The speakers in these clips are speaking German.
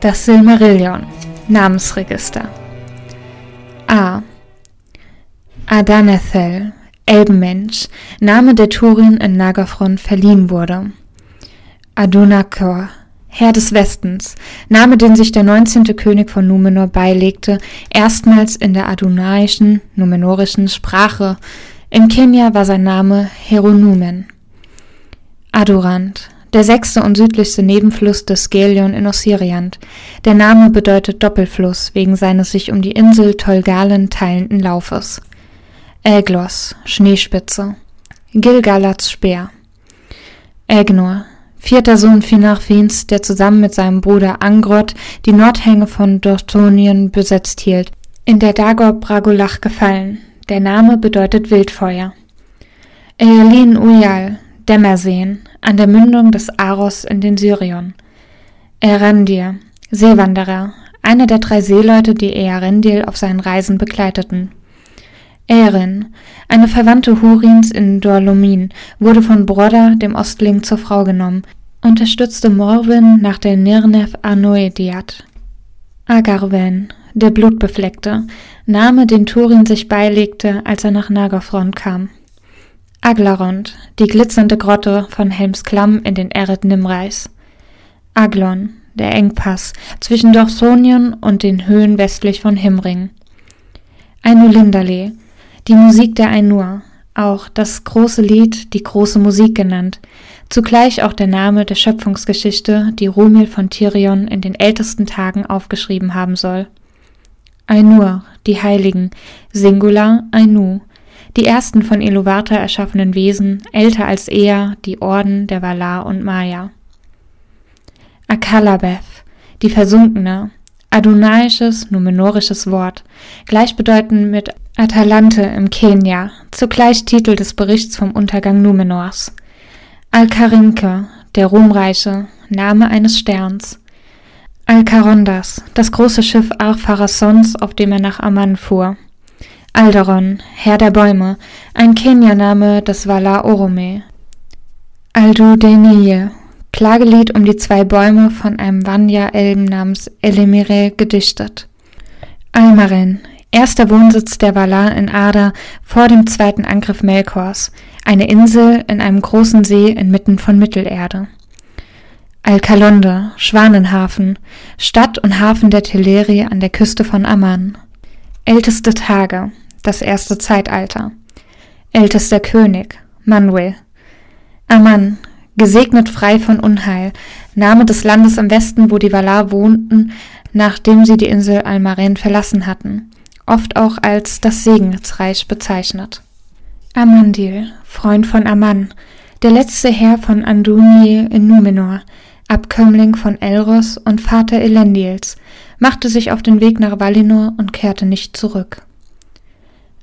Das Silmarillion. Namensregister. A. Adanethel, Elbenmensch, Name der Turin in Nagafron verliehen wurde. Adunakor, Herr des Westens, Name, den sich der 19. König von Numenor beilegte, erstmals in der adunaischen, numenorischen Sprache. In Kenia war sein Name Heronumen. Adorant, der sechste und südlichste Nebenfluss des Gelion in Ossiriant. Der Name bedeutet Doppelfluss wegen seines sich um die Insel Tolgalen teilenden Laufes. Äglos, Schneespitze. Gilgalats Speer. Ägnor, vierter Sohn Finarfins, der zusammen mit seinem Bruder Angrod die Nordhänge von Dorthonien besetzt hielt, in der Dagor Bragolach gefallen. Der Name bedeutet Wildfeuer. Ealin Uyal, Dämmerseen, an der Mündung des Aros in den Syrion. Erandir, Seewanderer, einer der drei Seeleute, die Earendil auf seinen Reisen begleiteten. Erin, eine Verwandte Hurins in Dorlomin, wurde von Brodda, dem Ostling, zur Frau genommen, unterstützte Morwin nach der Nirnef Arnoediat. Agarwen, der Blutbefleckte, Name, den Turin sich beilegte, als er nach Nagafron kam. Aglarond, die glitzernde Grotte von Helmsklamm in den Eret Nimreis. Aglon, der Engpass zwischen Dorsonien und den Höhen westlich von Himring. Ainulindale, die Musik der Ainur, auch das große Lied, die große Musik genannt, zugleich auch der Name der Schöpfungsgeschichte, die Rumil von Tirion in den ältesten Tagen aufgeschrieben haben soll. Ainur, die Heiligen, Singular Ainu, die ersten von Iluvatar erschaffenen Wesen, älter als Ea, die Orden der Valar und Maya. Akalabeth, die Versunkene, adunaisches, numenorisches Wort, gleichbedeutend mit Atalante im Kenia, zugleich Titel des Berichts vom Untergang Numenors. Alkarinke, der Ruhmreiche, Name eines Sterns. Alcarondas, das große Schiff Arpharasons, auf dem er nach Amman fuhr. Alderon, Herr der Bäume, ein Kenianame des Valar Orome. Aldudenije, Klagelied um die zwei Bäume von einem Vanya-Elben namens Elimire gedichtet. Almaren, erster Wohnsitz der Valar in Ada vor dem zweiten Angriff Melkors, eine Insel in einem großen See inmitten von Mittelerde. Alkalonde, Schwanenhafen, Stadt und Hafen der Teleri an der Küste von Amman. Älteste Tage, das erste Zeitalter. Ältester König, Manuel. Aman, gesegnet frei von Unheil, Name des Landes im Westen, wo die Valar wohnten, nachdem sie die Insel Almaren verlassen hatten, oft auch als das Segensreich bezeichnet. Amandil, Freund von Aman, der letzte Herr von Anduni in Numenor, Abkömmling von Elros und Vater Elendils, machte sich auf den Weg nach Valinor und kehrte nicht zurück.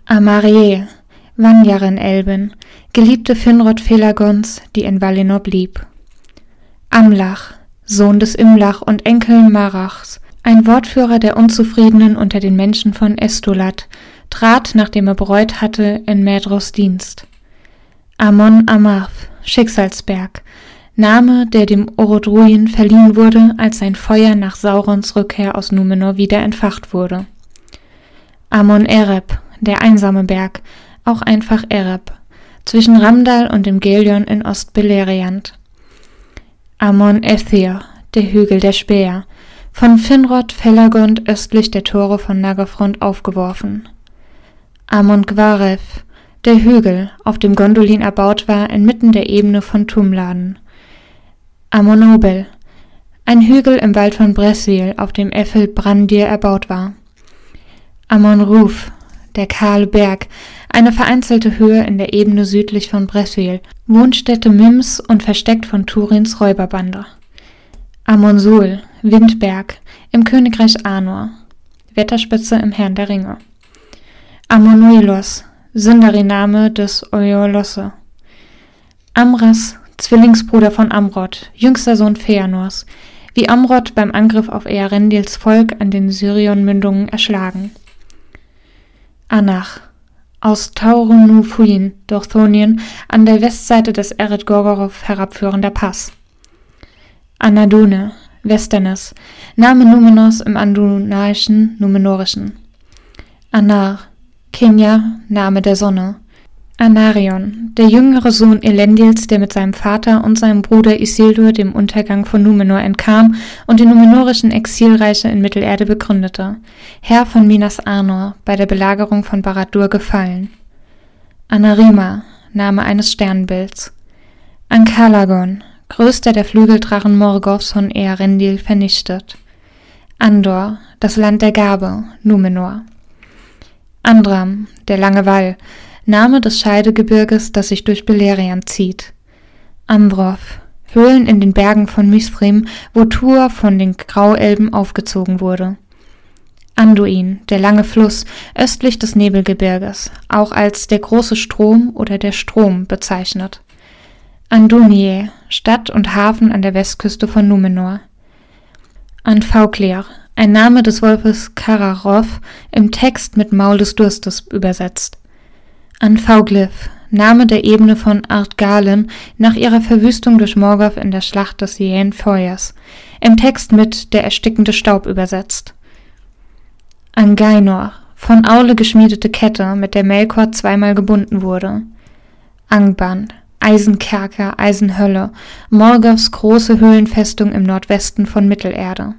Amarie, Vanjarin-Elbin, geliebte Finrod Felagons, die in Valinor blieb. Amlach, Sohn des Imlach und Enkel Marachs, ein Wortführer der Unzufriedenen unter den Menschen von Estolat, trat, nachdem er bereut hatte, in Medros Dienst. Amon Amarth, Schicksalsberg, Name, der dem Orodruin verliehen wurde, als sein Feuer nach Saurons Rückkehr aus Numenor wieder entfacht wurde. Amon Ereb, der einsame Berg, auch einfach Ereb, zwischen Ramdal und dem Gelion in Ostbeleriand. Amon Ethir, der Hügel der Speer, von Finrod Felagund östlich der Tore von Nagafront aufgeworfen. Amon Gwarev, der Hügel, auf dem Gondolin erbaut war, inmitten der Ebene von Tumladen. Amonobel, ein Hügel im Wald von Breswil, auf dem Effel Brandir erbaut war. Amon Ruf, der kahle Berg, eine vereinzelte Höhe in der Ebene südlich von Breswil, Wohnstätte Mims und versteckt von Turins Räuberbande. Amonsul, Windberg, im Königreich Arnor, Wetterspitze im Herrn der Ringe. Amonuilos, Sindariname des Oiolosse. Amras, Zwillingsbruder von Amrod, jüngster Sohn Feanors, wie Amrod beim Angriff auf Earendils Volk an den Syrion-Mündungen erschlagen. Anach, aus Taurunufuin, Dorthonien, an der Westseite des Eret Gorgorow herabführender Pass. Anadone, Westernes, Name Numenors im Andunaischen Numenorischen. Anar, Kenya, Name der Sonne. Anarion, der jüngere Sohn Elendils, der mit seinem Vater und seinem Bruder Isildur dem Untergang von Numenor entkam und die numenorischen Exilreiche in Mittelerde begründete, Herr von Minas Arnor, bei der Belagerung von Barad-dûr gefallen. Anarima, Name eines Sternbilds. Ankalagon, größter der Flügeldrachen Morgoths von Earendil, vernichtet. Andor, das Land der Gabe, Numenor. Andram, der lange Wall, Name des Scheidegebirges, das sich durch Beleriand zieht. Ambrov, Höhlen in den Bergen von Mithrim, wo Tur von den Grauelben aufgezogen wurde. Anduin, der lange Fluss östlich des Nebelgebirges, auch als der große Strom oder der Strom bezeichnet. Andunie, Stadt und Hafen an der Westküste von Numenor. Anfauklir, ein Name des Wolfes Kararov, im Text mit Maul des Durstes übersetzt. Anfauglyph, Name der Ebene von Ardgalen nach ihrer Verwüstung durch Morgoth in der Schlacht des Jähen Feuers, im Text mit der erstickende Staub übersetzt. Angainor, von Aule geschmiedete Kette, mit der Melkor zweimal gebunden wurde. Angband, Eisenkerker, Eisenhölle, Morgoths große Höhlenfestung im Nordwesten von Mittelerde.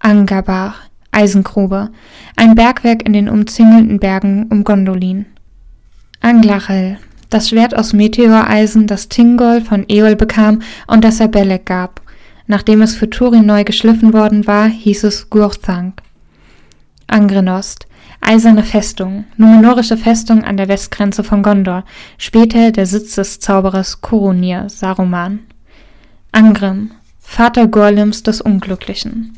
Angabar, Eisengrube, ein Bergwerk in den umzingelnden Bergen um Gondolin. Anglachel, das Schwert aus Meteoreisen, das Tingol von Eol bekam und das er Belek gab. Nachdem es für Turin neu geschliffen worden war, hieß es Gurthank. Angrenost, eiserne Festung, numenorische Festung an der Westgrenze von Gondor, später der Sitz des Zauberers Kurunir, Saruman. Angrim, Vater Gorlims des Unglücklichen.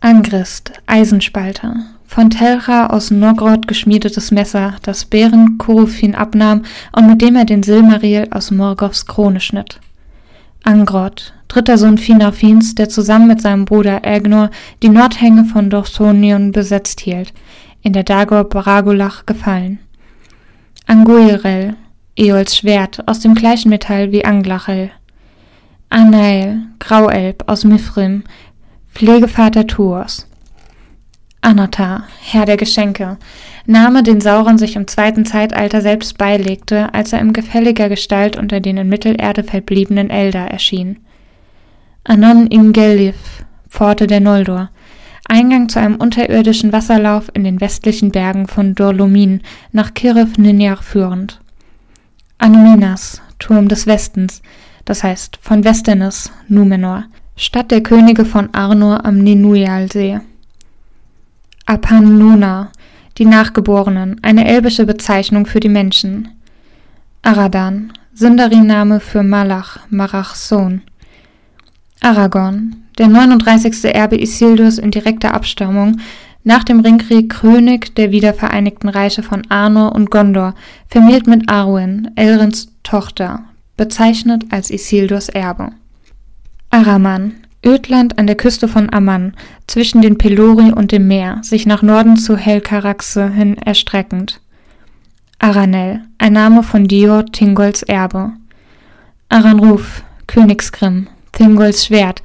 Angrist, Eisenspalter, von Telcha aus Nogrod geschmiedetes Messer, das Bären Kurufin abnahm und mit dem er den Silmaril aus Morgoths Krone schnitt. Angrod, dritter Sohn Finarfins, der zusammen mit seinem Bruder Elgnor die Nordhänge von Dorthonion besetzt hielt, in der Dagor Baragulach gefallen. Anguirel, Eols Schwert, aus dem gleichen Metall wie Anglachel. Anael, Grauelb aus Mithrim, Pflegevater Tuors. Anatar, Herr der Geschenke, Name, den Sauron sich im zweiten Zeitalter selbst beilegte, als er in gefälliger Gestalt unter den in Mittelerde verbliebenen Eldar erschien. Anon Ingellif, Pforte der Noldor, Eingang zu einem unterirdischen Wasserlauf in den westlichen Bergen von Dorlomin nach Kirith Ninjar führend. Anuminas, Turm des Westens, das heißt von Westernis, Numenor, Stadt der Könige von Arnor am Ninuyalsee. Apannona, die Nachgeborenen, eine elbische Bezeichnung für die Menschen. Aradan, Sindarin-Name für Malach, Marachs Sohn. Aragorn, der 39. Erbe Isildurs in direkter Abstammung, nach dem Ringkrieg König der wiedervereinigten Reiche von Arnor und Gondor, vermählt mit Arwen, Elrins Tochter, bezeichnet als Isildurs Erbe. Araman, Ödland an der Küste von Amman, zwischen den Pelori und dem Meer, sich nach Norden zu Helcaraxe hin erstreckend. Aranel, ein Name von Dior, Tingols Erbe. Aranruf, Königsgrimm, Tingols Schwert.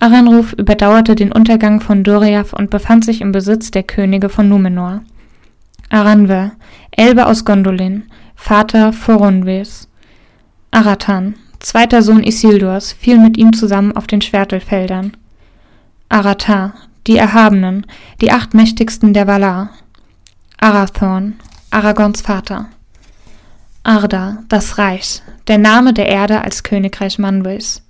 Aranruf überdauerte den Untergang von Doriath und befand sich im Besitz der Könige von Numenor. Aranwe, Elbe aus Gondolin, Vater Forunwes. Aratan, zweiter Sohn Isildurs, fiel mit ihm zusammen auf den Schwertelfeldern. Aratar, die Erhabenen, die acht mächtigsten der Valar. Arathorn, Aragons Vater. Arda, das Reich, der Name der Erde als Königreich Manwës.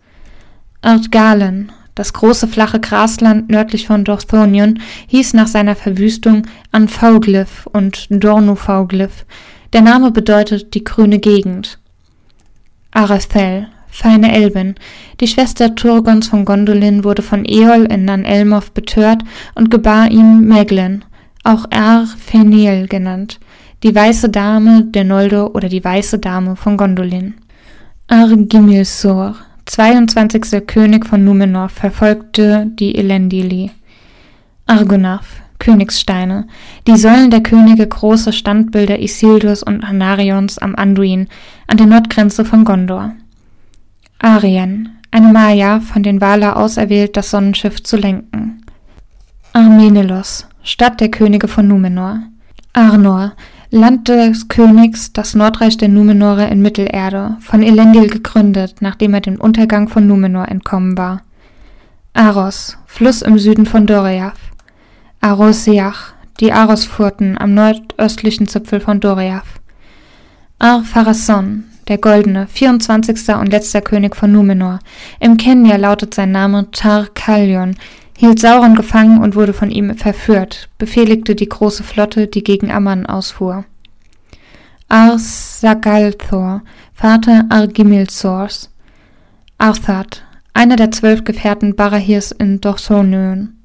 Ardgalen, das große flache Grasland nördlich von Dorthonion, hieß nach seiner Verwüstung Anfauglyph und Dornufauglyph. Der Name bedeutet die grüne Gegend. Arathel, feine Elbin, die Schwester Turgons von Gondolin, wurde von Eol in Nan Elmoth betört und gebar ihm Meglin, auch Ar-Fenil genannt, die weiße Dame der Noldor oder die weiße Dame von Gondolin. Argimilsor, 22. König von Numenor, verfolgte die Elendili. Argonath, Königssteine, die Säulen der Könige große Standbilder Isildurs und Anarions am Anduin, an der Nordgrenze von Gondor. Arien, eine Maya, von den Valar auserwählt, das Sonnenschiff zu lenken. Armenelos, Stadt der Könige von Numenor. Arnor, Land des Königs, das Nordreich der Numenore in Mittelerde, von Elendil gegründet, nachdem er dem Untergang von Numenor entkommen war. Aros, Fluss im Süden von Doriath. Arosiach, die Arosfurten am nordöstlichen Zipfel von Doriath. Ar-Pharasson, der Goldene, 24. und letzter König von Numenor. Im Kenya lautet sein Name Tar-Kalion, hielt Sauron gefangen und wurde von ihm verführt, befehligte die große Flotte, die gegen Amman ausfuhr. Ar-Sagalthor, Vater Argimilsors. Arthad, einer der zwölf Gefährten Barahirs in Dorsonön.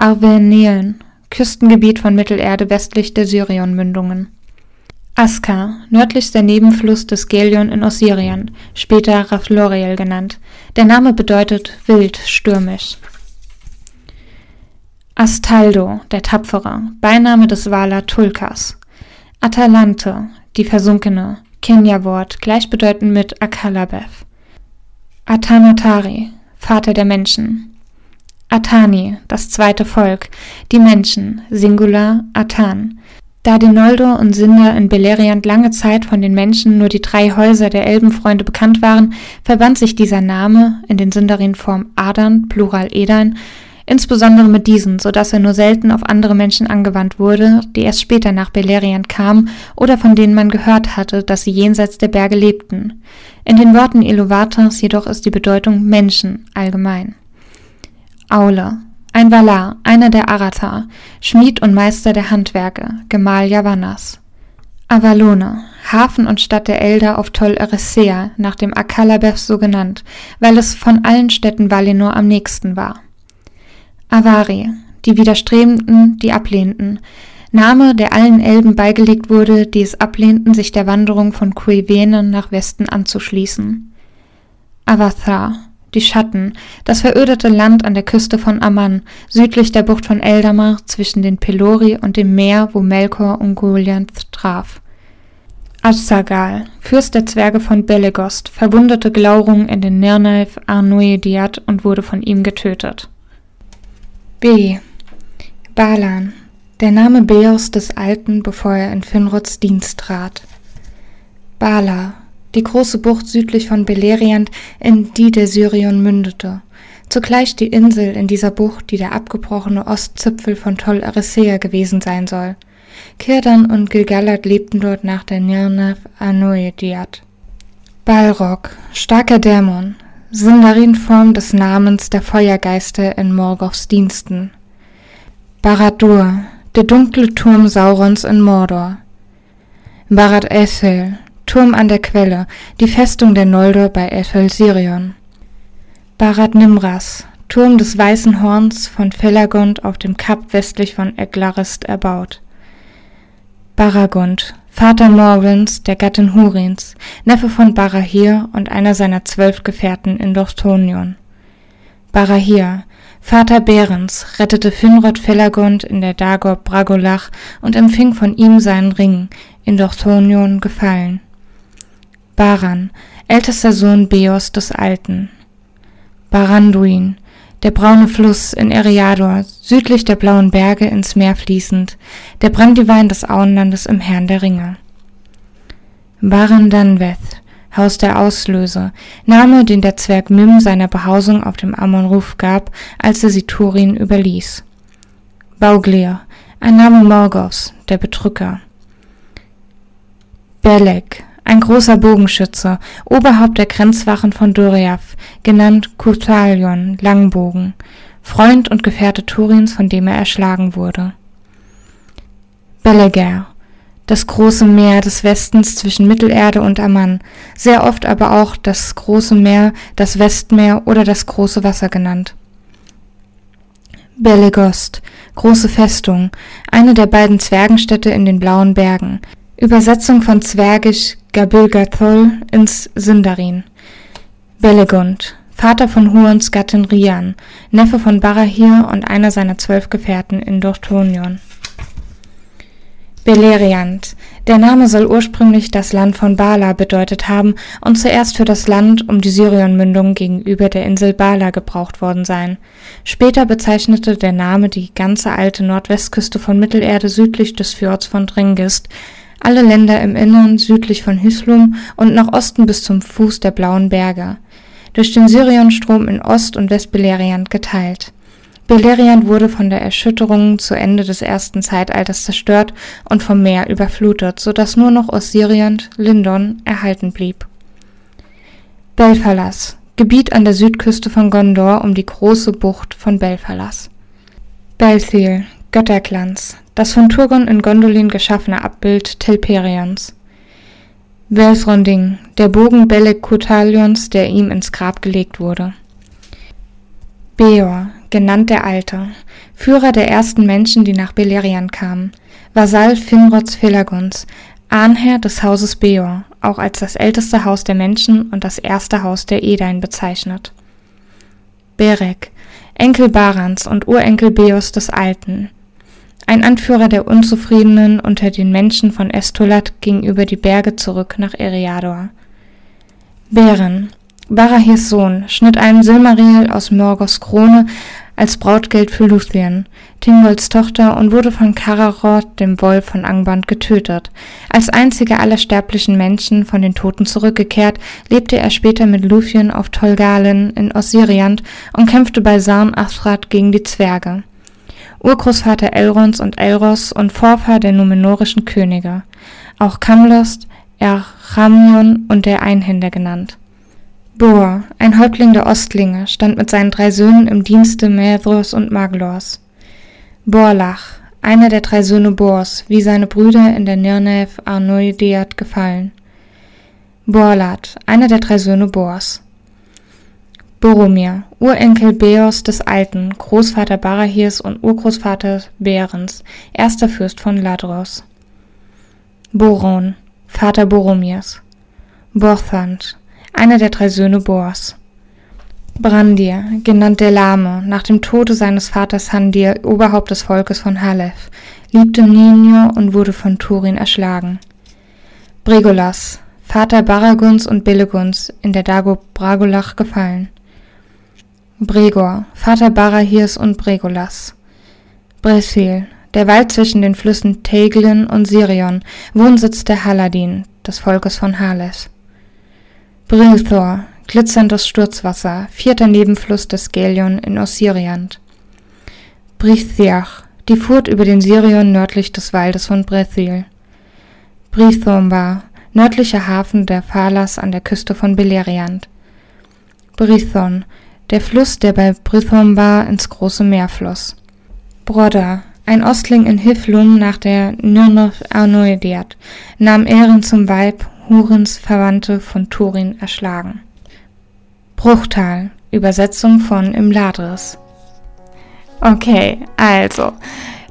Arvenien, Küstengebiet von Mittelerde westlich der Syrionmündungen. Aska, nördlichster Nebenfluss des Gelion in Ossirien, später Rafloriel genannt. Der Name bedeutet wild, stürmisch. Astaldo, der Tapfere, Beiname des Wala Tulkas. Atalante, die Versunkene, Kenya-Wort, gleichbedeutend mit Akalabeth. Atanatari, Vater der Menschen. Atani, das zweite Volk, die Menschen, Singular, Atan. Da den Noldor und Sindar in Beleriand lange Zeit von den Menschen nur die drei Häuser der Elbenfreunde bekannt waren, verband sich dieser Name in den Sindarin-Form Adan, Plural Edan, insbesondere mit diesen, so dass er nur selten auf andere Menschen angewandt wurde, die erst später nach Beleriand kamen oder von denen man gehört hatte, dass sie jenseits der Berge lebten. In den Worten Iluvatars jedoch ist die Bedeutung Menschen allgemein. Aule, ein Valar, einer der Aratar, Schmied und Meister der Handwerke, Gemahl Yavannas. Avalone, Hafen und Stadt der Elder auf Tol Eressëa, nach dem Akalabeth so genannt, weil es von allen Städten Valinor am nächsten war. Avari, die Widerstrebenden, die ablehnten, Name, der allen Elben beigelegt wurde, die es ablehnten, sich der Wanderung von Kuivene nach Westen anzuschließen. Avathar, die Schatten, das verödete Land an der Küste von Amman, südlich der Bucht von Eldamar, zwischen den Pelori und dem Meer, wo Melkor und Goliath traf. Assagal, Fürst der Zwerge von Belegost, verwundete Glaurung in den Nirnaev Arnuediat und wurde von ihm getötet. B. Balan, der Name Beos des Alten, bevor er in Finrods Dienst trat. Bala, die große Bucht südlich von Beleriand, in die der Syrion mündete. Zugleich die Insel in dieser Bucht, die der abgebrochene Ostzipfel von Tol Eressëa gewesen sein soll. Kirdan und Gilgalad lebten dort nach der Nirnav Anoediat. Balrog, starker Dämon, Sindarin-Form des Namens der Feuergeister in Morgoths Diensten. Barad-dûr, der dunkle Turm Saurons in Mordor. Barad-Ethel, Turm an der Quelle, die Festung der Noldor bei Ethel Sirion. Barad-Nimras, Turm des Weißen Horns von Felagund auf dem Kap westlich von Eglarist erbaut. Baragund, Vater Morwins, der Gattin Hurins, Neffe von Barahir und einer seiner zwölf Gefährten in Dorthonion. Barahir, Vater Berens, rettete Finrod Felagund in der Dagor Bragolach und empfing von ihm seinen Ring, in Dorthonion gefallen. Baran, ältester Sohn Beos des Alten. Baranduin, der braune Fluss in Eriador, südlich der blauen Berge ins Meer fließend, der Brandywein des Auenlandes im Herrn der Ringe. Barandanveth, Haus der Auslöse, Name, den der Zwerg Mim seiner Behausung auf dem Amon-Ruf gab, als er sie Turin überließ. Bauglir, ein Name Morgoths, der Bedrücker. Belek, ein großer Bogenschütze, Oberhaupt der Grenzwachen von Doriath, genannt Kutalion, Langbogen, Freund und Gefährte Turins, von dem er erschlagen wurde. Beleger, das große Meer des Westens zwischen Mittelerde und Amman, sehr oft aber auch das große Meer, das Westmeer oder das große Wasser genannt. Belegost, große Festung, eine der beiden Zwergenstädte in den blauen Bergen, Übersetzung von Zwergisch Gabilgathol ins Sindarin. Belegund, Vater von Huons Gattin Rian, Neffe von Barahir und einer seiner zwölf Gefährten in Dorthonion. Beleriand, Der Name soll ursprünglich das Land von Bala bedeutet haben und zuerst für das Land um die Syrionmündung gegenüber der Insel Bala gebraucht worden sein. Später bezeichnete der Name die ganze alte Nordwestküste von Mittelerde südlich des Fjords von Dringist, alle Länder im Innern südlich von Hyslum und nach Osten bis zum Fuß der Blauen Berge, durch den Syrionstrom in Ost- und Westbeleriand geteilt. Beleriand wurde von der Erschütterung zu Ende des ersten Zeitalters zerstört und vom Meer überflutet, so dass nur noch Osiriant, Lindon, erhalten blieb. Belfalas, Gebiet an der Südküste von Gondor um die große Bucht von Belfalas. Belthil, Götterglanz, das von Turgon in Gondolin geschaffene Abbild Telperions. Velsronding, der Bogen Belek Kutalions, der ihm ins Grab gelegt wurde. Beor, genannt der Alte, Führer der ersten Menschen, die nach Beleriand kamen, Vasall Finrods Philaguns, Ahnherr des Hauses Beor, auch als das älteste Haus der Menschen und das erste Haus der Edain bezeichnet. Berek, Enkel Barans und Urenkel Beos des Alten, ein Anführer der Unzufriedenen unter den Menschen von Estolat ging über die Berge zurück nach Eriador. Beren, Barahirs Sohn, schnitt einen Silmaril aus Morgoths Krone als Brautgeld für Luthien, Tingolds Tochter, und wurde von Kararoth, dem Wolf von Angband, getötet. Als einziger aller sterblichen Menschen von den Toten zurückgekehrt, lebte er später mit Luthien auf Tolgalen in Ossiriant und kämpfte bei Sarn Athrat gegen die Zwerge. Urgroßvater Elrons und Elros und Vorfahr der numenorischen Könige, auch Kamlost, Erchamion und der Einhänder genannt. Bor, ein Häuptling der Ostlinge, stand mit seinen drei Söhnen im Dienste Methros und Maglors. Borlach, einer der drei Söhne Bors, wie seine Brüder in der Nirnev Arnoideat gefallen. Borlat, einer der drei Söhne Bors. Boromir, Urenkel Beos des Alten, Großvater Barahirs und Urgroßvater Berens, erster Fürst von Ladros. Boron, Vater Boromirs. Borthand, einer der drei Söhne Bors. Brandir, genannt der Lahme, nach dem Tode seines Vaters Handir, Oberhaupt des Volkes von Halef, liebte Ninio und wurde von Turin erschlagen. Bregolas, Vater Baraguns und Billeguns, in der Dago Bragolach gefallen. Bregor, Vater Barahirs und Bregolas. Bresil, der Wald zwischen den Flüssen Teglin und Sirion, Wohnsitz der Haladin, des Volkes von Halef. Brilthor, glitzerndes Sturzwasser, vierter Nebenfluss des Gelion in Ossiriant. Brithiach, die Furt über den Sirion nördlich des Waldes von Brethil. Brithomba, nördlicher Hafen der Phalas an der Küste von Beleriand. Brithon, der Fluss, der bei Brithomba ins große Meer floss. Brodda, ein Ostling in Hiflum nach der Nirnoth Arnoediat, nahm Ehren zum Weib Hurens Verwandte von Turin erschlagen. Bruchtal, Übersetzung von Imladris. Okay, also,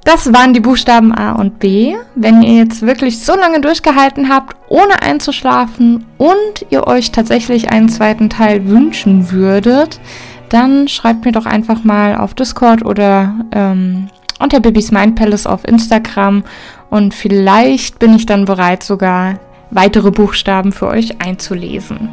das waren die Buchstaben A und B. Wenn ihr jetzt wirklich so lange durchgehalten habt, ohne einzuschlafen und ihr euch tatsächlich einen zweiten Teil wünschen würdet, dann schreibt mir doch einfach mal auf Discord oder ähm, unter Babys Mind Palace auf Instagram und vielleicht bin ich dann bereit, sogar weitere Buchstaben für euch einzulesen.